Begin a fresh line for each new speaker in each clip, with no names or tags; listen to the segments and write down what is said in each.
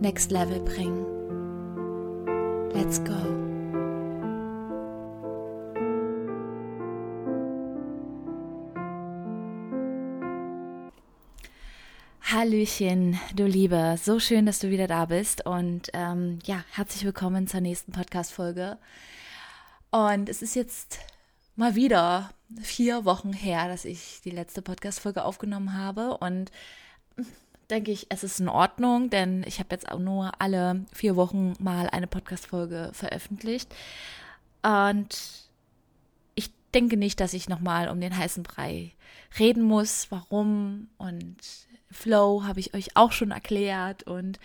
next level bringen. Let's go. Hallöchen, du Liebe, so schön, dass du wieder da bist und ähm, ja, herzlich willkommen zur nächsten Podcast-Folge. Und es ist jetzt mal wieder vier Wochen her, dass ich die letzte Podcast-Folge aufgenommen habe und denke ich, es ist in Ordnung, denn ich habe jetzt auch nur alle vier Wochen mal eine Podcast-Folge veröffentlicht. Und ich denke nicht, dass ich nochmal um den heißen Brei reden muss. Warum und Flow habe ich euch auch schon erklärt. Und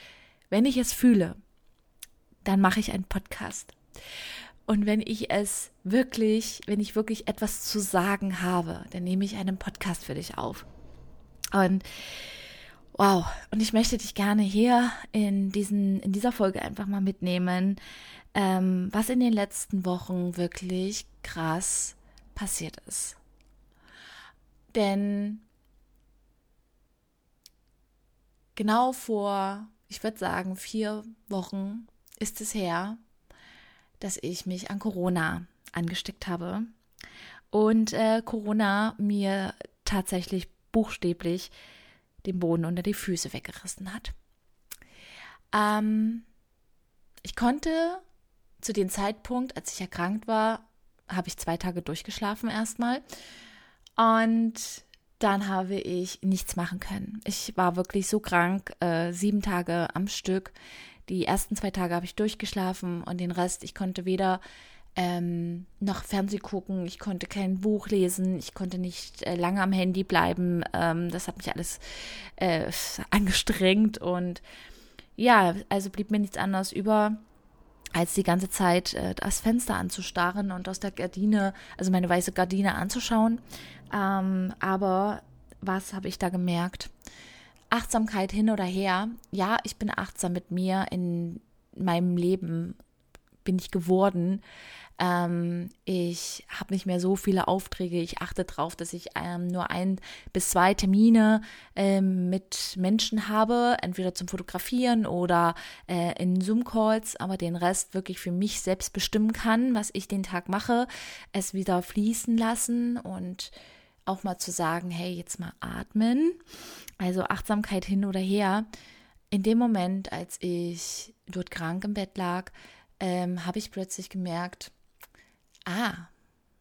wenn ich es fühle, dann mache ich einen Podcast. Und wenn ich es wirklich, wenn ich wirklich etwas zu sagen habe, dann nehme ich einen Podcast für dich auf. Und Wow, und ich möchte dich gerne hier in, diesen, in dieser Folge einfach mal mitnehmen, ähm, was in den letzten Wochen wirklich krass passiert ist. Denn genau vor, ich würde sagen, vier Wochen ist es her, dass ich mich an Corona angesteckt habe und äh, Corona mir tatsächlich buchstäblich den Boden unter die Füße weggerissen hat. Ähm, ich konnte zu dem Zeitpunkt, als ich erkrankt war, habe ich zwei Tage durchgeschlafen erstmal. Und dann habe ich nichts machen können. Ich war wirklich so krank, äh, sieben Tage am Stück. Die ersten zwei Tage habe ich durchgeschlafen und den Rest, ich konnte weder ähm, noch Fernseh gucken, ich konnte kein Buch lesen, ich konnte nicht äh, lange am Handy bleiben. Ähm, das hat mich alles äh, angestrengt und ja, also blieb mir nichts anderes über, als die ganze Zeit äh, das Fenster anzustarren und aus der Gardine, also meine weiße Gardine anzuschauen. Ähm, aber was habe ich da gemerkt? Achtsamkeit hin oder her. Ja, ich bin achtsam mit mir in meinem Leben, bin ich geworden. Ähm, ich habe nicht mehr so viele Aufträge. Ich achte darauf, dass ich ähm, nur ein bis zwei Termine ähm, mit Menschen habe, entweder zum Fotografieren oder äh, in Zoom-Calls, aber den Rest wirklich für mich selbst bestimmen kann, was ich den Tag mache, es wieder fließen lassen und auch mal zu sagen, hey, jetzt mal atmen. Also Achtsamkeit hin oder her. In dem Moment, als ich dort krank im Bett lag, ähm, habe ich plötzlich gemerkt, Ah,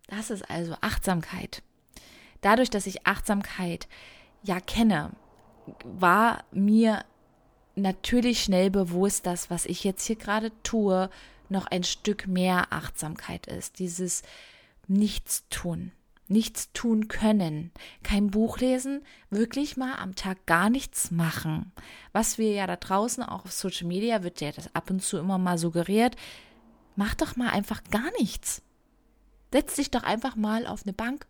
das ist also Achtsamkeit. Dadurch, dass ich Achtsamkeit ja kenne, war mir natürlich schnell bewusst, dass was ich jetzt hier gerade tue, noch ein Stück mehr Achtsamkeit ist. Dieses Nichtstun, nichts tun können, kein Buch lesen, wirklich mal am Tag gar nichts machen. Was wir ja da draußen auch auf Social Media wird ja das ab und zu immer mal suggeriert. Mach doch mal einfach gar nichts. Setz dich doch einfach mal auf eine Bank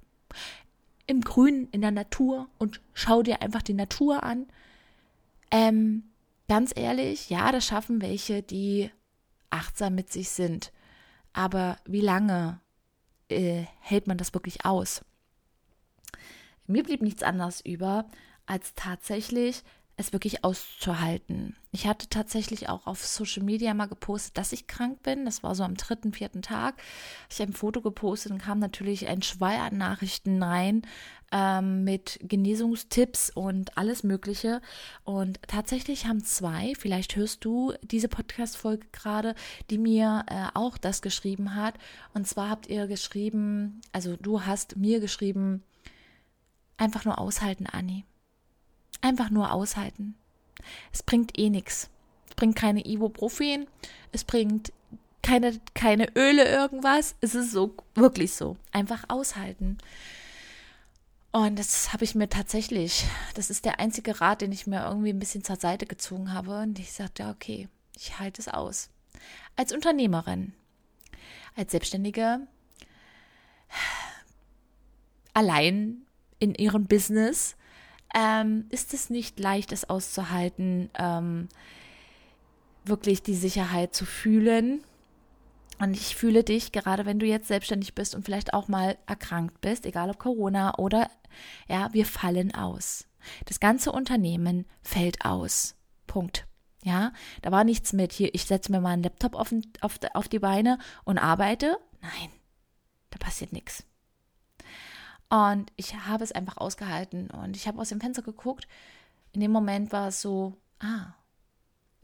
im Grün, in der Natur und schau dir einfach die Natur an. Ähm, ganz ehrlich, ja, das schaffen welche, die achtsam mit sich sind. Aber wie lange äh, hält man das wirklich aus? Mir blieb nichts anderes über, als tatsächlich es wirklich auszuhalten. Ich hatte tatsächlich auch auf Social Media mal gepostet, dass ich krank bin. Das war so am dritten, vierten Tag. Ich habe ein Foto gepostet und kam natürlich ein Schwall an Nachrichten rein ähm, mit Genesungstipps und alles Mögliche. Und tatsächlich haben zwei, vielleicht hörst du diese Podcast-Folge gerade, die mir äh, auch das geschrieben hat. Und zwar habt ihr geschrieben, also du hast mir geschrieben, einfach nur aushalten, Anni Einfach nur aushalten. Es bringt eh nichts. Es bringt keine Ibuprofen. Es bringt keine, keine Öle, irgendwas. Es ist so, wirklich so. Einfach aushalten. Und das habe ich mir tatsächlich, das ist der einzige Rat, den ich mir irgendwie ein bisschen zur Seite gezogen habe. Und ich sagte, okay, Ich halte es aus. Als Unternehmerin, als Selbstständige, allein in ihrem Business, ähm, ist es nicht leicht, es auszuhalten, ähm, wirklich die Sicherheit zu fühlen. Und ich fühle dich, gerade wenn du jetzt selbstständig bist und vielleicht auch mal erkrankt bist, egal ob Corona oder ja, wir fallen aus. Das ganze Unternehmen fällt aus. Punkt. Ja, da war nichts mit hier, ich setze mir mal einen Laptop auf, auf, auf die Beine und arbeite. Nein, da passiert nichts. Und ich habe es einfach ausgehalten und ich habe aus dem Fenster geguckt. In dem Moment war es so, ah,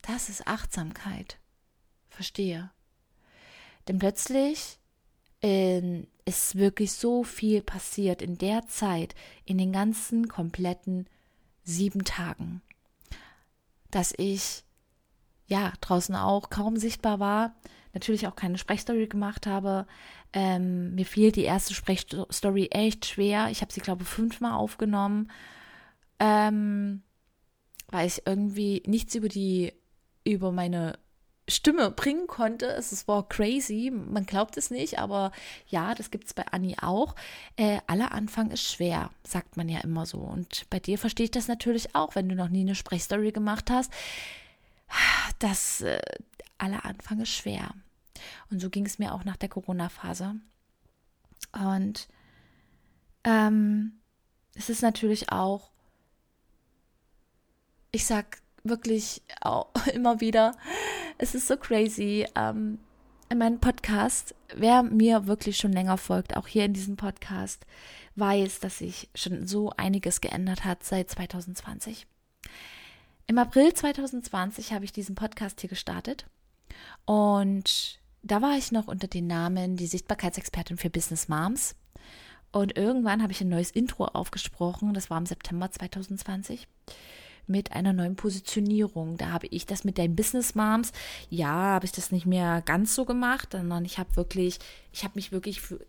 das ist Achtsamkeit. Verstehe. Denn plötzlich äh, ist wirklich so viel passiert in der Zeit, in den ganzen kompletten sieben Tagen, dass ich ja draußen auch kaum sichtbar war, natürlich auch keine Sprechstory gemacht habe. Ähm, mir fiel die erste Sprechstory echt schwer. Ich habe sie, glaube ich, fünfmal aufgenommen, ähm, weil ich irgendwie nichts über die über meine Stimme bringen konnte. Es war crazy, man glaubt es nicht, aber ja, das gibt es bei Annie auch. Äh, aller Anfang ist schwer, sagt man ja immer so. Und bei dir verstehe ich das natürlich auch, wenn du noch nie eine Sprechstory gemacht hast. Das äh, aller Anfang ist schwer. Und so ging es mir auch nach der Corona-Phase. Und ähm, es ist natürlich auch, ich sag wirklich auch immer wieder, es ist so crazy. Ähm, in meinem Podcast, wer mir wirklich schon länger folgt, auch hier in diesem Podcast, weiß, dass sich schon so einiges geändert hat seit 2020. Im April 2020 habe ich diesen Podcast hier gestartet und da war ich noch unter dem Namen die Sichtbarkeitsexpertin für Business Moms. Und irgendwann habe ich ein neues Intro aufgesprochen, das war im September 2020 mit einer neuen Positionierung. Da habe ich das mit den Business Moms, ja, habe ich das nicht mehr ganz so gemacht, sondern ich habe wirklich, ich habe mich wirklich für,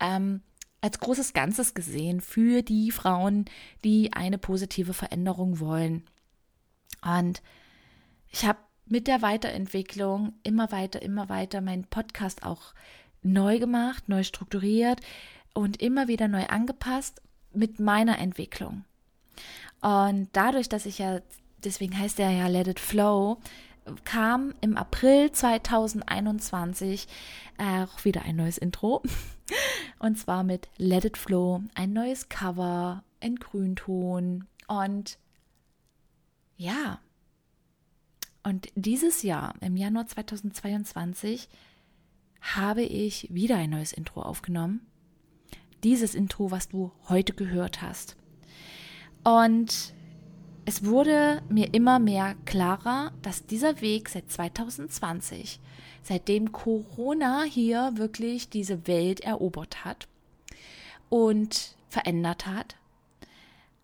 ähm, als großes Ganzes gesehen für die Frauen, die eine positive Veränderung wollen. Und ich habe mit der Weiterentwicklung immer weiter, immer weiter meinen Podcast auch neu gemacht, neu strukturiert und immer wieder neu angepasst mit meiner Entwicklung. Und dadurch, dass ich ja, deswegen heißt er ja Let It Flow, kam im April 2021 auch wieder ein neues Intro. Und zwar mit Let It Flow, ein neues Cover in Grünton. Und ja, und dieses Jahr, im Januar 2022, habe ich wieder ein neues Intro aufgenommen. Dieses Intro, was du heute gehört hast. Und es wurde mir immer mehr klarer, dass dieser Weg seit 2020, seitdem Corona hier wirklich diese Welt erobert hat und verändert hat,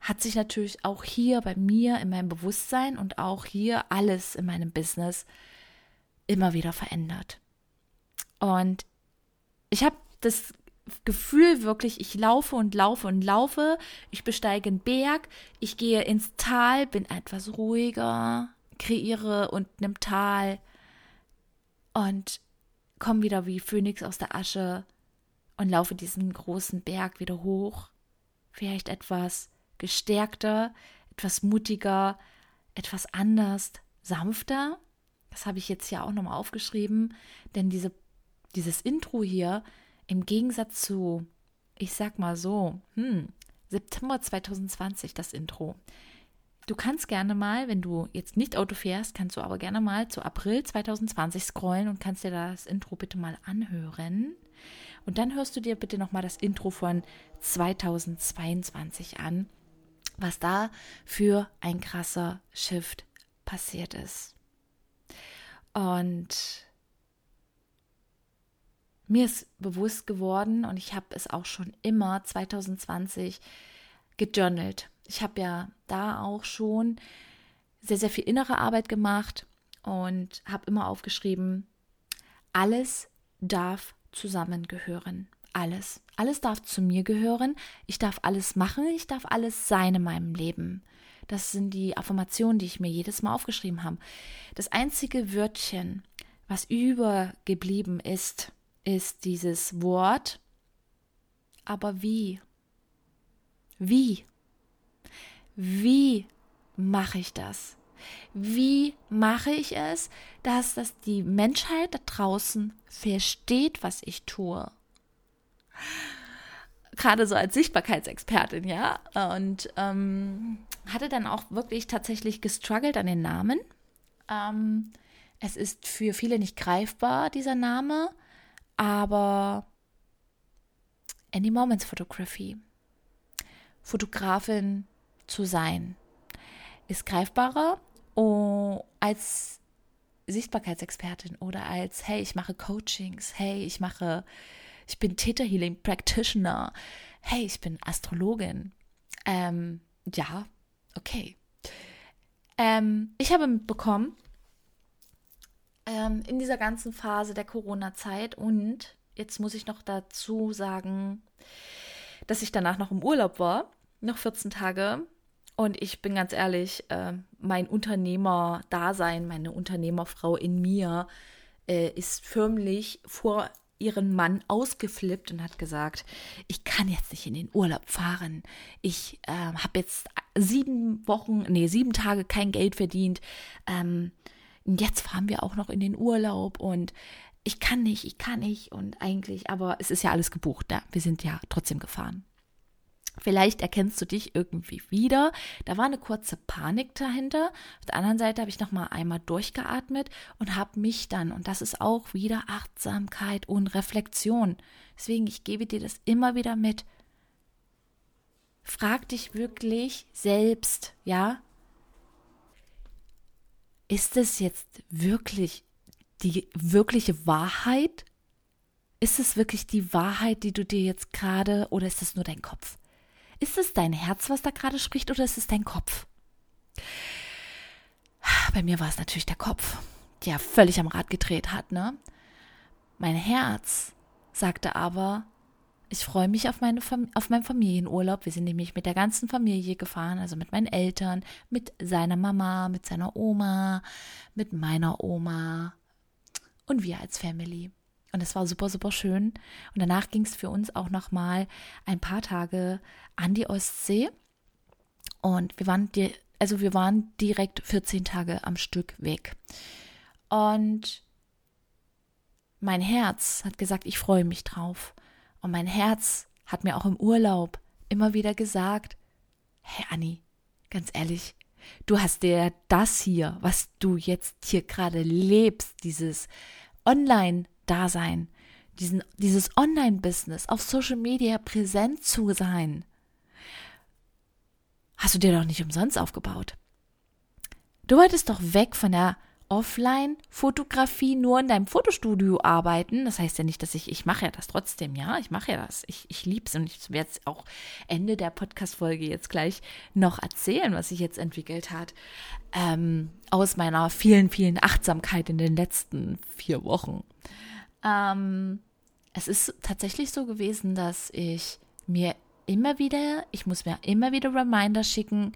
hat sich natürlich auch hier bei mir in meinem Bewusstsein und auch hier alles in meinem Business immer wieder verändert. Und ich habe das Gefühl wirklich, ich laufe und laufe und laufe, ich besteige einen Berg, ich gehe ins Tal, bin etwas ruhiger, kreiere unten im Tal und komme wieder wie Phönix aus der Asche und laufe diesen großen Berg wieder hoch. Vielleicht etwas gestärkter, etwas mutiger, etwas anders, sanfter. Das habe ich jetzt hier auch nochmal aufgeschrieben, denn diese, dieses Intro hier im Gegensatz zu, ich sag mal so, hm, September 2020 das Intro. Du kannst gerne mal, wenn du jetzt nicht Auto fährst, kannst du aber gerne mal zu April 2020 scrollen und kannst dir das Intro bitte mal anhören. Und dann hörst du dir bitte nochmal das Intro von 2022 an, was da für ein krasser Shift passiert ist. Und mir ist bewusst geworden und ich habe es auch schon immer 2020 gejournalt. Ich habe ja da auch schon sehr, sehr viel innere Arbeit gemacht und habe immer aufgeschrieben, alles darf zusammengehören. Alles. Alles darf zu mir gehören. Ich darf alles machen. Ich darf alles sein in meinem Leben. Das sind die Affirmationen, die ich mir jedes Mal aufgeschrieben habe. Das einzige Wörtchen, was übergeblieben ist, ist dieses Wort. Aber wie? Wie? Wie mache ich das? Wie mache ich es, dass das die Menschheit da draußen versteht, was ich tue? Gerade so als Sichtbarkeitsexpertin, ja. Und ähm, hatte dann auch wirklich tatsächlich gestruggelt an den Namen. Ähm, es ist für viele nicht greifbar, dieser Name, aber Any Moments Photography. Fotografin zu sein ist greifbarer als Sichtbarkeitsexpertin oder als, hey, ich mache Coachings, hey, ich mache, ich bin Theta Healing Practitioner, hey, ich bin Astrologin. Ähm, ja, okay. Ähm, ich habe mitbekommen, ähm, in dieser ganzen Phase der Corona-Zeit und jetzt muss ich noch dazu sagen, dass ich danach noch im Urlaub war, noch 14 Tage. Und ich bin ganz ehrlich, äh, mein Unternehmer-Dasein, meine Unternehmerfrau in mir äh, ist förmlich vor ihren Mann ausgeflippt und hat gesagt, ich kann jetzt nicht in den Urlaub fahren. Ich äh, habe jetzt sieben Wochen, nee, sieben Tage kein Geld verdient. Ähm, jetzt fahren wir auch noch in den Urlaub und ich kann nicht, ich kann nicht und eigentlich, aber es ist ja alles gebucht, ja. Wir sind ja trotzdem gefahren. Vielleicht erkennst du dich irgendwie wieder. Da war eine kurze Panik dahinter. Auf der anderen Seite habe ich noch mal einmal durchgeatmet und habe mich dann und das ist auch wieder Achtsamkeit und Reflexion. Deswegen ich gebe dir das immer wieder mit. Frag dich wirklich selbst, ja? Ist es jetzt wirklich die wirkliche Wahrheit? Ist es wirklich die Wahrheit, die du dir jetzt gerade oder ist es nur dein Kopf? Ist es dein Herz, was da gerade spricht, oder ist es dein Kopf? Bei mir war es natürlich der Kopf, der völlig am Rad gedreht hat, ne? Mein Herz sagte aber, ich freue mich auf, meine auf meinen Familienurlaub. Wir sind nämlich mit der ganzen Familie gefahren, also mit meinen Eltern, mit seiner Mama, mit seiner Oma, mit meiner Oma und wir als Family. Und es war super, super schön. Und danach ging es für uns auch noch mal ein paar Tage an die Ostsee. Und wir waren, die, also wir waren direkt 14 Tage am Stück weg. Und mein Herz hat gesagt, ich freue mich drauf. Und mein Herz hat mir auch im Urlaub immer wieder gesagt, hey Anni, ganz ehrlich, du hast dir das hier, was du jetzt hier gerade lebst, dieses Online Dasein, diesen, dieses Online-Business, auf Social Media präsent zu sein, hast du dir doch nicht umsonst aufgebaut. Du wolltest doch weg von der Offline-Fotografie nur in deinem Fotostudio arbeiten. Das heißt ja nicht, dass ich, ich mache ja das trotzdem, ja, ich mache ja das. Ich, ich liebe es und ich werde es auch Ende der Podcast-Folge jetzt gleich noch erzählen, was sich jetzt entwickelt hat. Ähm, aus meiner vielen, vielen Achtsamkeit in den letzten vier Wochen. Ähm, es ist tatsächlich so gewesen, dass ich mir immer wieder, ich muss mir immer wieder Reminder schicken,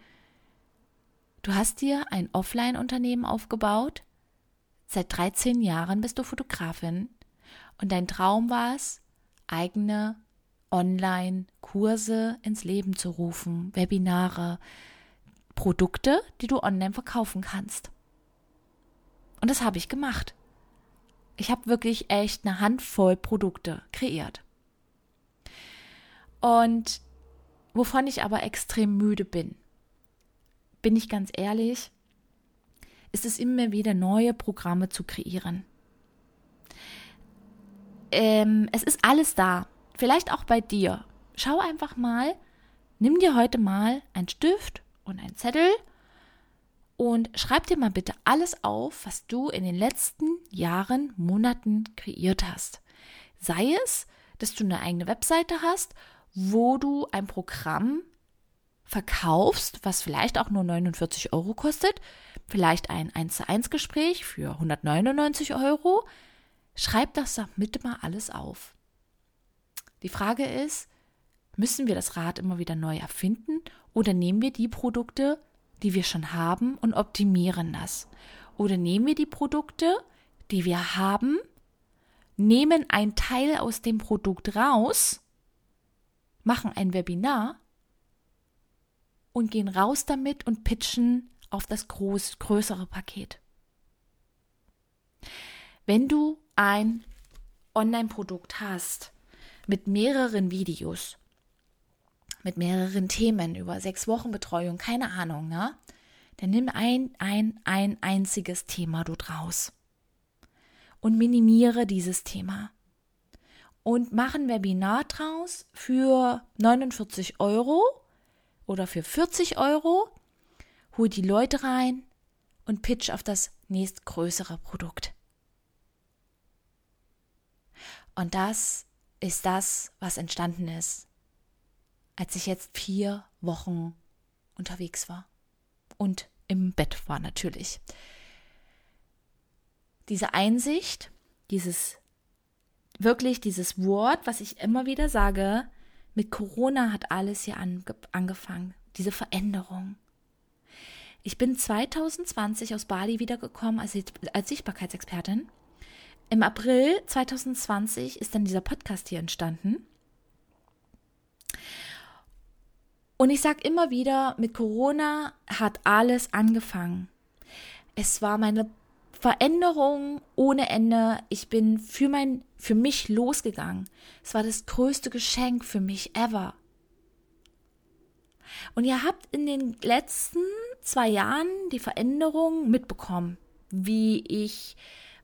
du hast dir ein Offline-Unternehmen aufgebaut, seit 13 Jahren bist du Fotografin und dein Traum war es, eigene Online-Kurse ins Leben zu rufen, Webinare, Produkte, die du online verkaufen kannst. Und das habe ich gemacht. Ich habe wirklich echt eine Handvoll Produkte kreiert. Und wovon ich aber extrem müde bin, bin ich ganz ehrlich, ist es immer wieder neue Programme zu kreieren. Ähm, es ist alles da. Vielleicht auch bei dir. Schau einfach mal, nimm dir heute mal einen Stift und einen Zettel und schreib dir mal bitte alles auf, was du in den letzten Jahren, Monaten kreiert hast. Sei es, dass du eine eigene Webseite hast, wo du ein Programm verkaufst, was vielleicht auch nur 49 Euro kostet, vielleicht ein 1 zu 1 Gespräch für 199 Euro. Schreib das doch bitte mal alles auf. Die Frage ist, müssen wir das Rad immer wieder neu erfinden oder nehmen wir die Produkte, die wir schon haben und optimieren das. Oder nehmen wir die Produkte, die wir haben, nehmen einen Teil aus dem Produkt raus, machen ein Webinar und gehen raus damit und pitchen auf das groß, größere Paket. Wenn du ein Online-Produkt hast mit mehreren Videos, mit mehreren Themen über sechs Wochen Betreuung, keine Ahnung, ne? Dann nimm ein, ein, ein einziges Thema dort raus und minimiere dieses Thema. Und mach ein Webinar draus für 49 Euro oder für 40 Euro. Hol die Leute rein und pitch auf das nächstgrößere Produkt. Und das ist das, was entstanden ist, als ich jetzt vier Wochen unterwegs war und im Bett war natürlich. Diese Einsicht, dieses wirklich dieses Wort, was ich immer wieder sage, mit Corona hat alles hier ange angefangen, diese Veränderung. Ich bin 2020 aus Bali wiedergekommen als, als Sichtbarkeitsexpertin. Im April 2020 ist dann dieser Podcast hier entstanden. Und ich sage immer wieder, mit Corona hat alles angefangen. Es war meine Veränderung ohne Ende. Ich bin für mein, für mich losgegangen. Es war das größte Geschenk für mich ever. Und ihr habt in den letzten zwei Jahren die Veränderung mitbekommen, wie ich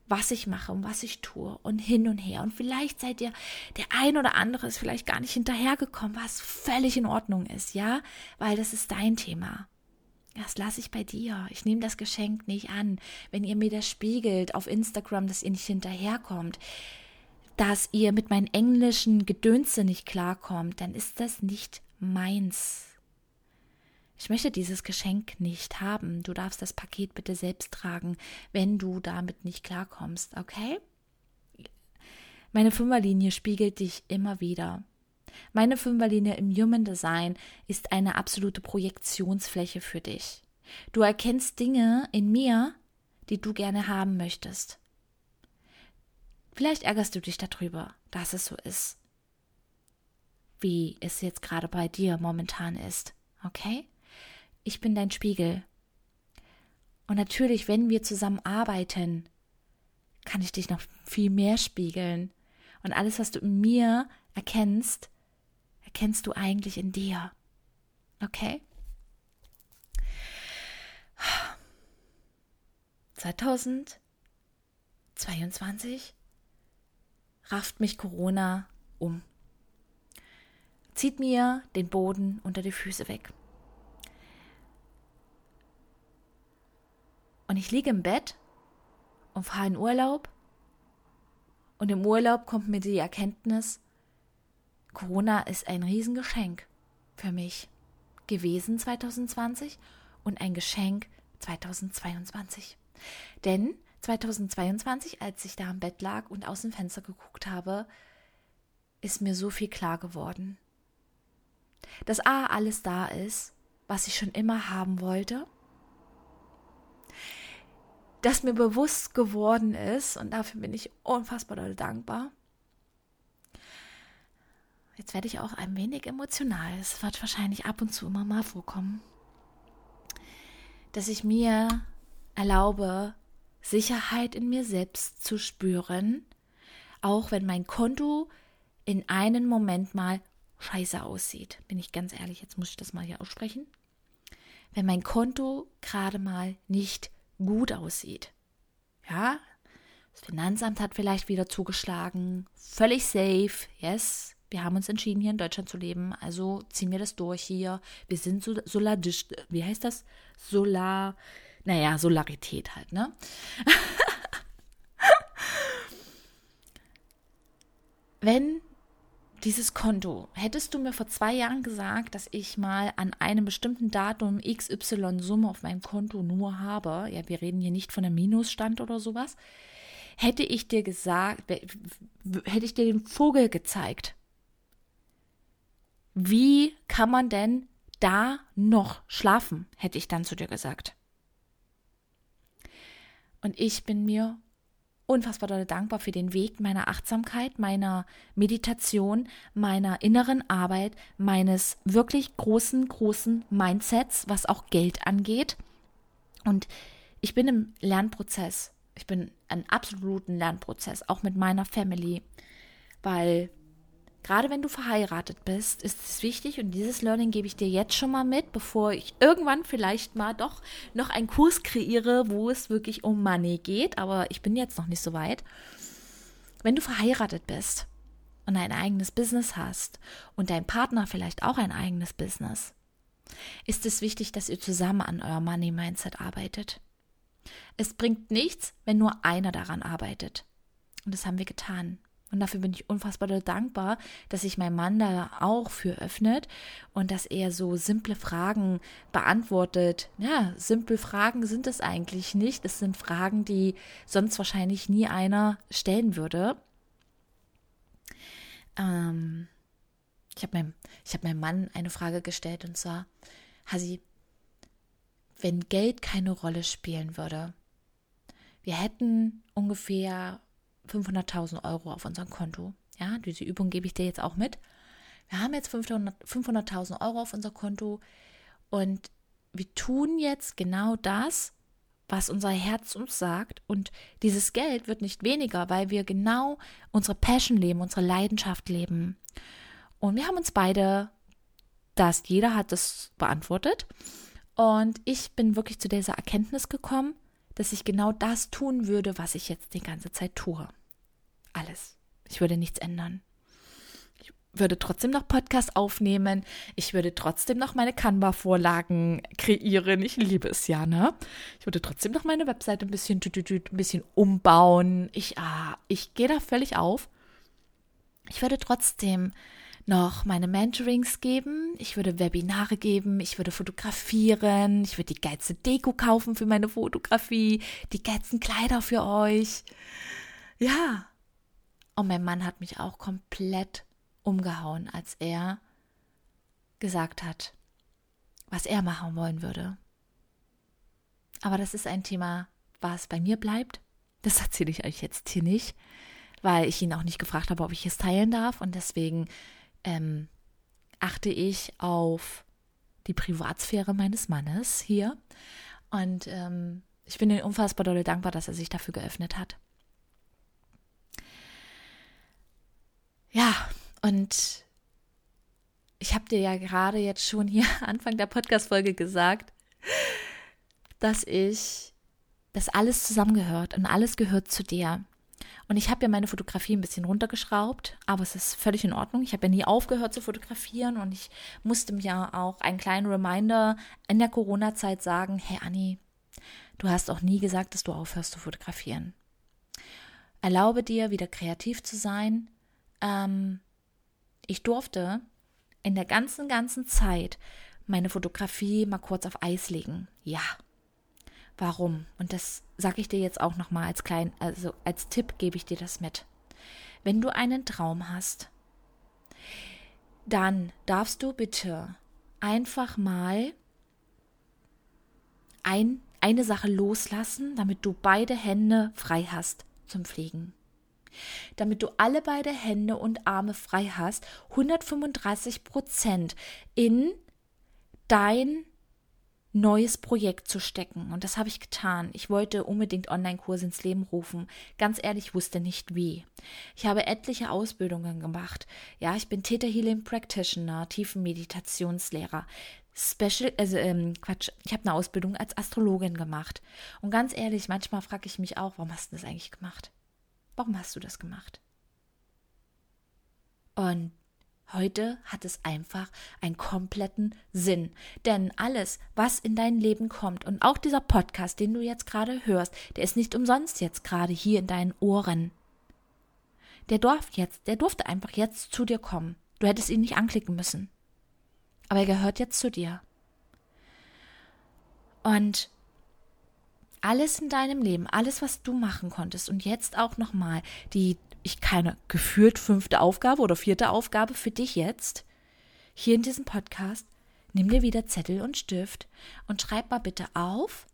was ich mache und was ich tue und hin und her. Und vielleicht seid ihr, der ein oder andere ist vielleicht gar nicht hinterhergekommen, was völlig in Ordnung ist, ja, weil das ist dein Thema. Das lasse ich bei dir. Ich nehme das Geschenk nicht an. Wenn ihr mir das spiegelt auf Instagram, dass ihr nicht hinterherkommt, dass ihr mit meinen englischen Gedönse nicht klarkommt, dann ist das nicht meins. Ich möchte dieses Geschenk nicht haben. Du darfst das Paket bitte selbst tragen, wenn du damit nicht klarkommst, okay? Meine Fünferlinie spiegelt dich immer wieder. Meine Fünferlinie im Human Design ist eine absolute Projektionsfläche für dich. Du erkennst Dinge in mir, die du gerne haben möchtest. Vielleicht ärgerst du dich darüber, dass es so ist, wie es jetzt gerade bei dir momentan ist, okay? Ich bin dein Spiegel. Und natürlich, wenn wir zusammen arbeiten, kann ich dich noch viel mehr spiegeln. Und alles, was du in mir erkennst, erkennst du eigentlich in dir. Okay? 2022 rafft mich Corona um. Zieht mir den Boden unter die Füße weg. Und ich liege im Bett und fahre in Urlaub. Und im Urlaub kommt mir die Erkenntnis, Corona ist ein Riesengeschenk für mich gewesen 2020 und ein Geschenk 2022. Denn 2022, als ich da im Bett lag und aus dem Fenster geguckt habe, ist mir so viel klar geworden. Dass A alles da ist, was ich schon immer haben wollte das mir bewusst geworden ist und dafür bin ich unfassbar doll dankbar. Jetzt werde ich auch ein wenig emotional. Es wird wahrscheinlich ab und zu immer mal vorkommen, dass ich mir erlaube, Sicherheit in mir selbst zu spüren, auch wenn mein Konto in einem Moment mal scheiße aussieht. Bin ich ganz ehrlich, jetzt muss ich das mal hier aussprechen. Wenn mein Konto gerade mal nicht gut aussieht. Ja, das Finanzamt hat vielleicht wieder zugeschlagen. Völlig safe. Yes. Wir haben uns entschieden, hier in Deutschland zu leben. Also ziehen wir das durch hier. Wir sind so, soladisch. Wie heißt das? Solar. Naja, Solarität halt, ne? Wenn dieses Konto. Hättest du mir vor zwei Jahren gesagt, dass ich mal an einem bestimmten Datum XY Summe auf meinem Konto nur habe, ja, wir reden hier nicht von einem Minusstand oder sowas, hätte ich dir gesagt, hätte ich dir den Vogel gezeigt. Wie kann man denn da noch schlafen, hätte ich dann zu dir gesagt. Und ich bin mir unfassbar dankbar für den Weg meiner Achtsamkeit, meiner Meditation, meiner inneren Arbeit, meines wirklich großen, großen Mindsets, was auch Geld angeht. Und ich bin im Lernprozess. Ich bin einen absoluten Lernprozess, auch mit meiner Family, weil gerade wenn du verheiratet bist, ist es wichtig und dieses Learning gebe ich dir jetzt schon mal mit, bevor ich irgendwann vielleicht mal doch noch einen Kurs kreiere, wo es wirklich um Money geht, aber ich bin jetzt noch nicht so weit. Wenn du verheiratet bist und ein eigenes Business hast und dein Partner vielleicht auch ein eigenes Business, ist es wichtig, dass ihr zusammen an eurem Money Mindset arbeitet. Es bringt nichts, wenn nur einer daran arbeitet. Und das haben wir getan. Und dafür bin ich unfassbar dankbar, dass sich mein Mann da auch für öffnet und dass er so simple Fragen beantwortet. Ja, simple Fragen sind es eigentlich nicht. Es sind Fragen, die sonst wahrscheinlich nie einer stellen würde. Ähm, ich habe meinem, hab meinem Mann eine Frage gestellt und zwar, Hasi, wenn Geld keine Rolle spielen würde, wir hätten ungefähr 500.000 Euro auf unserem Konto. Ja, diese Übung gebe ich dir jetzt auch mit. Wir haben jetzt 500.000 Euro auf unser Konto und wir tun jetzt genau das, was unser Herz uns sagt. Und dieses Geld wird nicht weniger, weil wir genau unsere Passion leben, unsere Leidenschaft leben. Und wir haben uns beide, das jeder hat das beantwortet. Und ich bin wirklich zu dieser Erkenntnis gekommen, dass ich genau das tun würde, was ich jetzt die ganze Zeit tue. Alles. Ich würde nichts ändern. Ich würde trotzdem noch Podcast aufnehmen. Ich würde trotzdem noch meine Canva-Vorlagen kreieren. Ich liebe es ja, ne? Ich würde trotzdem noch meine Webseite ein bisschen, ein bisschen umbauen. Ich, ah, ich gehe da völlig auf. Ich würde trotzdem noch meine Mentorings geben, ich würde Webinare geben, ich würde fotografieren, ich würde die geilste Deko kaufen für meine Fotografie, die geilsten Kleider für euch. Ja. Und mein Mann hat mich auch komplett umgehauen, als er gesagt hat, was er machen wollen würde. Aber das ist ein Thema, was bei mir bleibt. Das erzähle ich euch jetzt hier nicht, weil ich ihn auch nicht gefragt habe, ob ich es teilen darf. Und deswegen ähm, achte ich auf die Privatsphäre meines Mannes hier. Und ähm, ich bin ihm unfassbar doll dankbar, dass er sich dafür geöffnet hat. Ja, und ich habe dir ja gerade jetzt schon hier Anfang der Podcast-Folge gesagt, dass ich, dass alles zusammengehört und alles gehört zu dir. Und ich habe ja meine Fotografie ein bisschen runtergeschraubt, aber es ist völlig in Ordnung. Ich habe ja nie aufgehört zu fotografieren und ich musste mir auch einen kleinen Reminder in der Corona-Zeit sagen, hey Anni, du hast auch nie gesagt, dass du aufhörst zu fotografieren. Erlaube dir, wieder kreativ zu sein. Ähm, ich durfte in der ganzen, ganzen Zeit meine Fotografie mal kurz auf Eis legen. Ja, Warum? Und das sage ich dir jetzt auch nochmal als klein, also als Tipp gebe ich dir das mit. Wenn du einen Traum hast, dann darfst du bitte einfach mal ein, eine Sache loslassen, damit du beide Hände frei hast zum Fliegen. Damit du alle beide Hände und Arme frei hast, 135 Prozent in dein neues Projekt zu stecken. Und das habe ich getan. Ich wollte unbedingt Online-Kurse ins Leben rufen. Ganz ehrlich, wusste nicht wie. Ich habe etliche Ausbildungen gemacht. Ja, ich bin Theta Healing Practitioner, tiefen Meditationslehrer. Special, also ähm, Quatsch, ich habe eine Ausbildung als Astrologin gemacht. Und ganz ehrlich, manchmal frage ich mich auch, warum hast du das eigentlich gemacht? Warum hast du das gemacht? Und Heute hat es einfach einen kompletten Sinn. Denn alles, was in dein Leben kommt und auch dieser Podcast, den du jetzt gerade hörst, der ist nicht umsonst jetzt gerade hier in deinen Ohren. Der durfte jetzt, der durfte einfach jetzt zu dir kommen. Du hättest ihn nicht anklicken müssen. Aber er gehört jetzt zu dir. Und alles in deinem Leben, alles, was du machen konntest und jetzt auch nochmal die ich keine gefühlt fünfte Aufgabe oder vierte Aufgabe für dich jetzt, hier in diesem Podcast, nimm dir wieder Zettel und Stift und schreib mal bitte auf,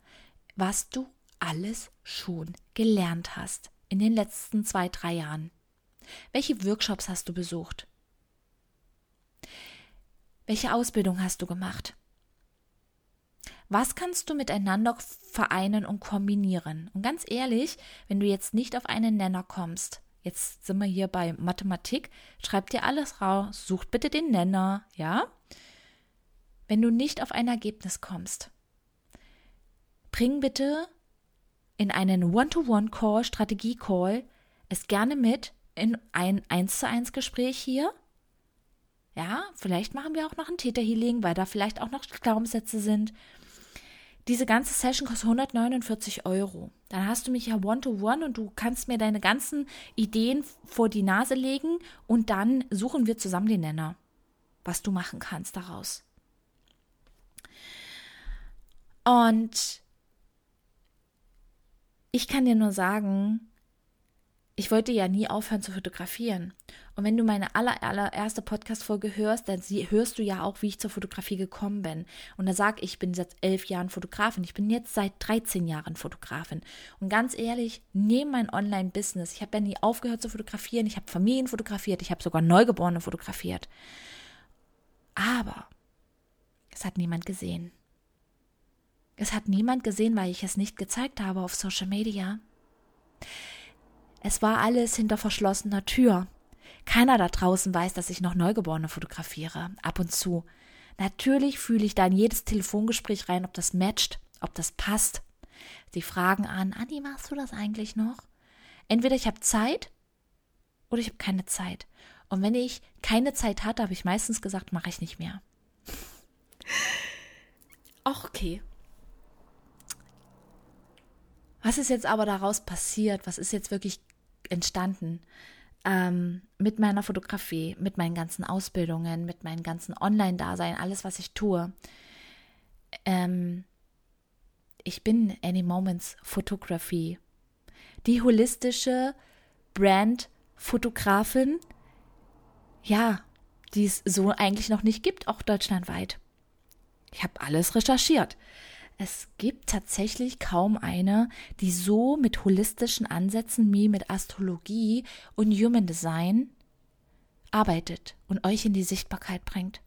was du alles schon gelernt hast in den letzten zwei, drei Jahren. Welche Workshops hast du besucht? Welche Ausbildung hast du gemacht? Was kannst du miteinander vereinen und kombinieren? Und ganz ehrlich, wenn du jetzt nicht auf einen Nenner kommst, jetzt sind wir hier bei Mathematik, schreib dir alles raus, such bitte den Nenner, ja? Wenn du nicht auf ein Ergebnis kommst, bring bitte in einen One-to-One-Call, Strategie-Call, es gerne mit in ein 1 zu 1 Gespräch hier. Ja, vielleicht machen wir auch noch ein Täterhealing, weil da vielleicht auch noch Glaubenssätze sind. Diese ganze Session kostet 149 Euro. Dann hast du mich ja one-to-one -one und du kannst mir deine ganzen Ideen vor die Nase legen und dann suchen wir zusammen den Nenner, was du machen kannst daraus. Und ich kann dir nur sagen, ich wollte ja nie aufhören zu fotografieren. Und wenn du meine aller, allererste Podcast-Folge hörst, dann hörst du ja auch, wie ich zur Fotografie gekommen bin. Und da sage ich, ich bin seit elf Jahren Fotografin. Ich bin jetzt seit 13 Jahren Fotografin. Und ganz ehrlich, neben mein Online-Business, ich habe ja nie aufgehört zu fotografieren. Ich habe Familien fotografiert. Ich habe sogar Neugeborene fotografiert. Aber es hat niemand gesehen. Es hat niemand gesehen, weil ich es nicht gezeigt habe auf Social Media. Es war alles hinter verschlossener Tür. Keiner da draußen weiß, dass ich noch Neugeborene fotografiere. Ab und zu. Natürlich fühle ich da in jedes Telefongespräch rein, ob das matcht, ob das passt. Sie fragen an, Anni, machst du das eigentlich noch? Entweder ich habe Zeit oder ich habe keine Zeit. Und wenn ich keine Zeit hatte, habe ich meistens gesagt, mache ich nicht mehr. Ach, okay. Was ist jetzt aber daraus passiert? Was ist jetzt wirklich entstanden ähm, mit meiner Fotografie, mit meinen ganzen Ausbildungen, mit meinen ganzen Online-Dasein, alles, was ich tue. Ähm, ich bin Any Moments Photography, die holistische Brand-Fotografin, ja, die es so eigentlich noch nicht gibt, auch deutschlandweit. Ich habe alles recherchiert. Es gibt tatsächlich kaum eine, die so mit holistischen Ansätzen wie mit Astrologie und Human Design arbeitet und euch in die Sichtbarkeit bringt.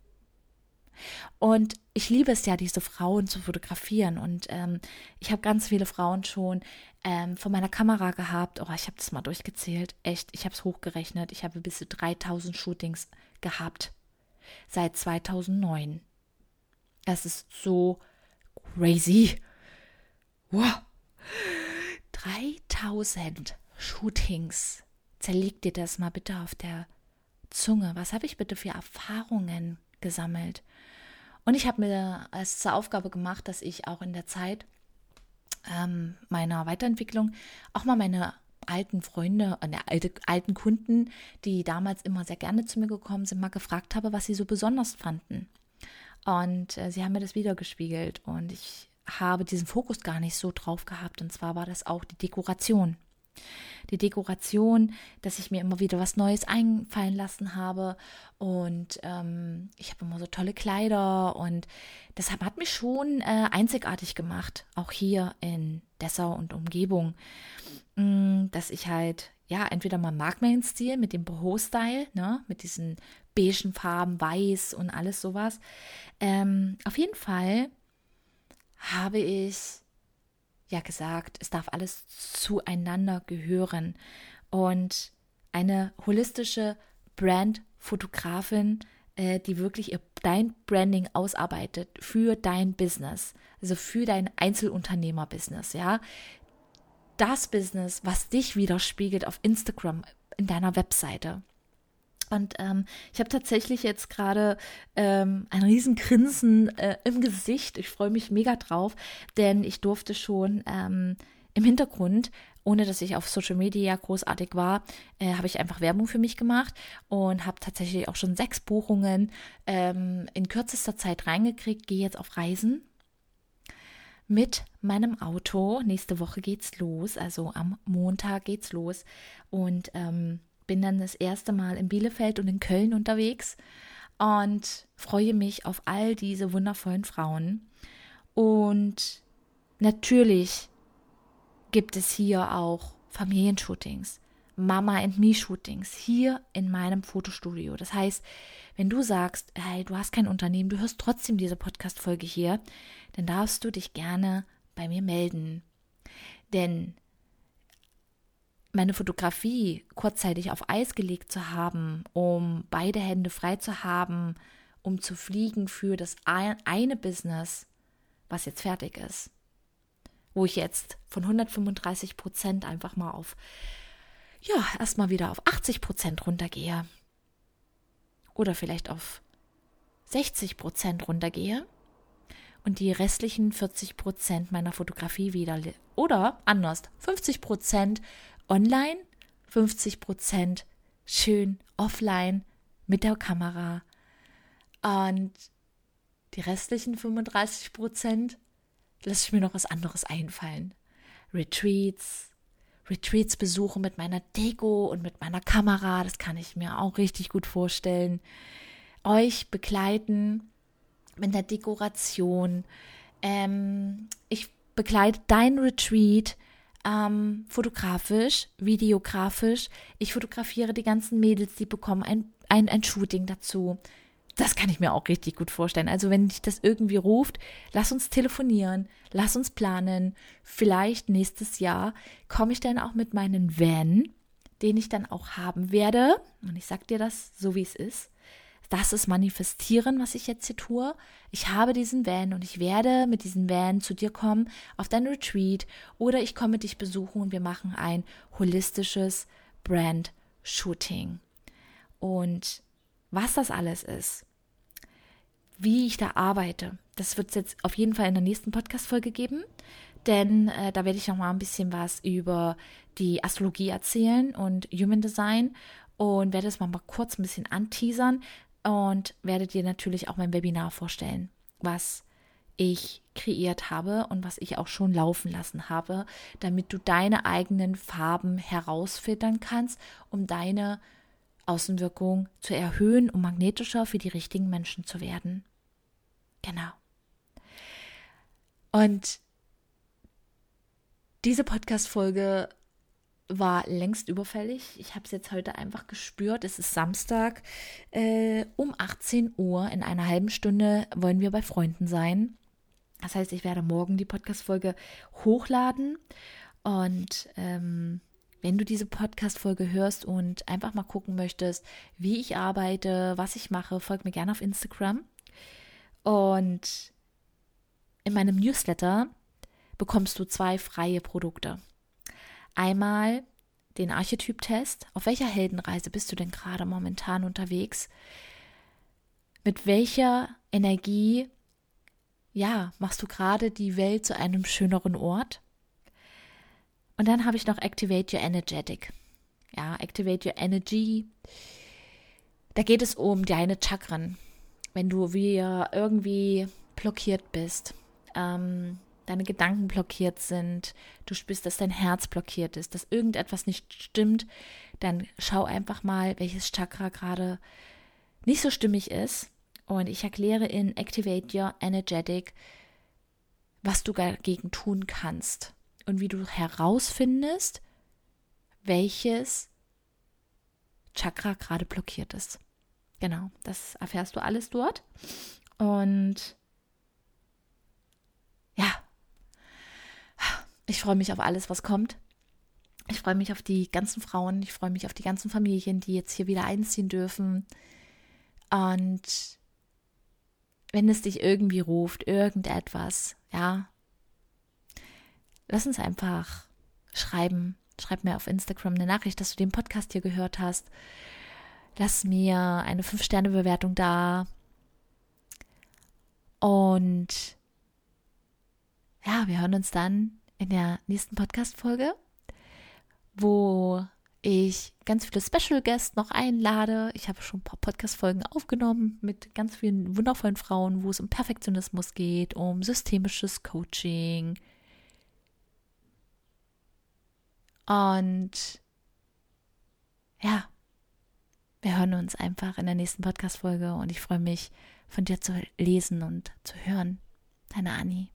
Und ich liebe es ja, diese Frauen zu fotografieren. Und ähm, ich habe ganz viele Frauen schon ähm, vor meiner Kamera gehabt. Oh, ich habe das mal durchgezählt. Echt, ich habe es hochgerechnet. Ich habe bis zu 3000 Shootings gehabt. Seit 2009. Es ist so Crazy. Wow. 3000 Shootings. Zerleg dir das mal bitte auf der Zunge. Was habe ich bitte für Erfahrungen gesammelt? Und ich habe mir als zur Aufgabe gemacht, dass ich auch in der Zeit ähm, meiner Weiterentwicklung auch mal meine alten Freunde, äh, alte, alten Kunden, die damals immer sehr gerne zu mir gekommen sind, mal gefragt habe, was sie so besonders fanden. Und äh, sie haben mir das wiedergespiegelt und ich habe diesen Fokus gar nicht so drauf gehabt. Und zwar war das auch die Dekoration. Die Dekoration, dass ich mir immer wieder was Neues einfallen lassen habe. Und ähm, ich habe immer so tolle Kleider und das hat mich schon äh, einzigartig gemacht, auch hier in Dessau und Umgebung. Mm, dass ich halt, ja, entweder mal mag meinen Stil mit dem Boho-Style, ne, mit diesen beigen Farben, weiß und alles sowas. Ähm, auf jeden Fall habe ich ja gesagt, es darf alles zueinander gehören. Und eine holistische Brand-Fotografin, äh, die wirklich ihr, dein Branding ausarbeitet für dein Business, also für dein Einzelunternehmer-Business, ja. Das Business, was dich widerspiegelt auf Instagram, in deiner Webseite. Und ähm, ich habe tatsächlich jetzt gerade ähm, ein Riesengrinsen äh, im Gesicht. Ich freue mich mega drauf, denn ich durfte schon ähm, im Hintergrund, ohne dass ich auf Social Media großartig war, äh, habe ich einfach Werbung für mich gemacht und habe tatsächlich auch schon sechs Buchungen ähm, in kürzester Zeit reingekriegt. Gehe jetzt auf Reisen mit meinem Auto. Nächste Woche geht's los, also am Montag geht's los und ähm, bin dann das erste Mal in Bielefeld und in Köln unterwegs. und freue mich auf all diese wundervollen Frauen. Und natürlich gibt es hier auch Familienshootings, Mama and Me Shootings hier in meinem Fotostudio. Das heißt, wenn du sagst, hey, du hast kein Unternehmen, du hörst trotzdem diese Podcast Folge hier, dann darfst du dich gerne bei mir melden. Denn meine Fotografie kurzzeitig auf Eis gelegt zu haben, um beide Hände frei zu haben, um zu fliegen für das eine Business, was jetzt fertig ist. Wo ich jetzt von 135 Prozent einfach mal auf, ja, erstmal wieder auf 80 Prozent runtergehe. Oder vielleicht auf 60 Prozent runtergehe und die restlichen 40 Prozent meiner Fotografie wieder oder anders 50 Prozent online, 50 Prozent schön offline mit der Kamera und die restlichen 35 Prozent lasse ich mir noch was anderes einfallen. Retreats, Retreats besuchen mit meiner Deko und mit meiner Kamera, das kann ich mir auch richtig gut vorstellen. Euch begleiten mit der Dekoration. Ähm, ich begleite dein Retreat ähm, fotografisch, videografisch. Ich fotografiere die ganzen Mädels, die bekommen ein, ein, ein Shooting dazu. Das kann ich mir auch richtig gut vorstellen. Also wenn dich das irgendwie ruft, lass uns telefonieren, lass uns planen. Vielleicht nächstes Jahr komme ich dann auch mit meinem Van, den ich dann auch haben werde. Und ich sag dir das so, wie es ist das ist manifestieren, was ich jetzt hier tue. Ich habe diesen Van und ich werde mit diesem Van zu dir kommen auf dein Retreat oder ich komme dich besuchen und wir machen ein holistisches Brand Shooting. Und was das alles ist, wie ich da arbeite, das wird es jetzt auf jeden Fall in der nächsten Podcast-Folge geben, denn äh, da werde ich noch mal ein bisschen was über die Astrologie erzählen und Human Design und werde es mal, mal kurz ein bisschen anteasern, und werde dir natürlich auch mein Webinar vorstellen, was ich kreiert habe und was ich auch schon laufen lassen habe, damit du deine eigenen Farben herausfiltern kannst, um deine Außenwirkung zu erhöhen, um magnetischer für die richtigen Menschen zu werden. Genau. Und diese Podcast-Folge war längst überfällig. Ich habe es jetzt heute einfach gespürt. Es ist Samstag äh, um 18 Uhr. In einer halben Stunde wollen wir bei Freunden sein. Das heißt, ich werde morgen die Podcast-Folge hochladen. Und ähm, wenn du diese Podcast-Folge hörst und einfach mal gucken möchtest, wie ich arbeite, was ich mache, folg mir gerne auf Instagram. Und in meinem Newsletter bekommst du zwei freie Produkte. Einmal den Archetyp-Test. Auf welcher Heldenreise bist du denn gerade momentan unterwegs? Mit welcher Energie, ja, machst du gerade die Welt zu einem schöneren Ort? Und dann habe ich noch Activate Your Energetic. Ja, Activate Your Energy. Da geht es um deine Chakren. Wenn du wie irgendwie blockiert bist, ähm, deine Gedanken blockiert sind, du spürst, dass dein Herz blockiert ist, dass irgendetwas nicht stimmt, dann schau einfach mal, welches Chakra gerade nicht so stimmig ist. Und ich erkläre in Activate Your Energetic, was du dagegen tun kannst und wie du herausfindest, welches Chakra gerade blockiert ist. Genau, das erfährst du alles dort. Und ja, ich freue mich auf alles, was kommt. Ich freue mich auf die ganzen Frauen, ich freue mich auf die ganzen Familien, die jetzt hier wieder einziehen dürfen. Und wenn es dich irgendwie ruft, irgendetwas, ja, lass uns einfach schreiben. Schreib mir auf Instagram eine Nachricht, dass du den Podcast hier gehört hast. Lass mir eine 5-Sterne-Bewertung da. Und ja, wir hören uns dann in der nächsten Podcast-Folge, wo ich ganz viele Special Guests noch einlade. Ich habe schon ein paar Podcast-Folgen aufgenommen mit ganz vielen wundervollen Frauen, wo es um Perfektionismus geht, um systemisches Coaching. Und ja, wir hören uns einfach in der nächsten Podcast-Folge und ich freue mich, von dir zu lesen und zu hören. Deine Annie.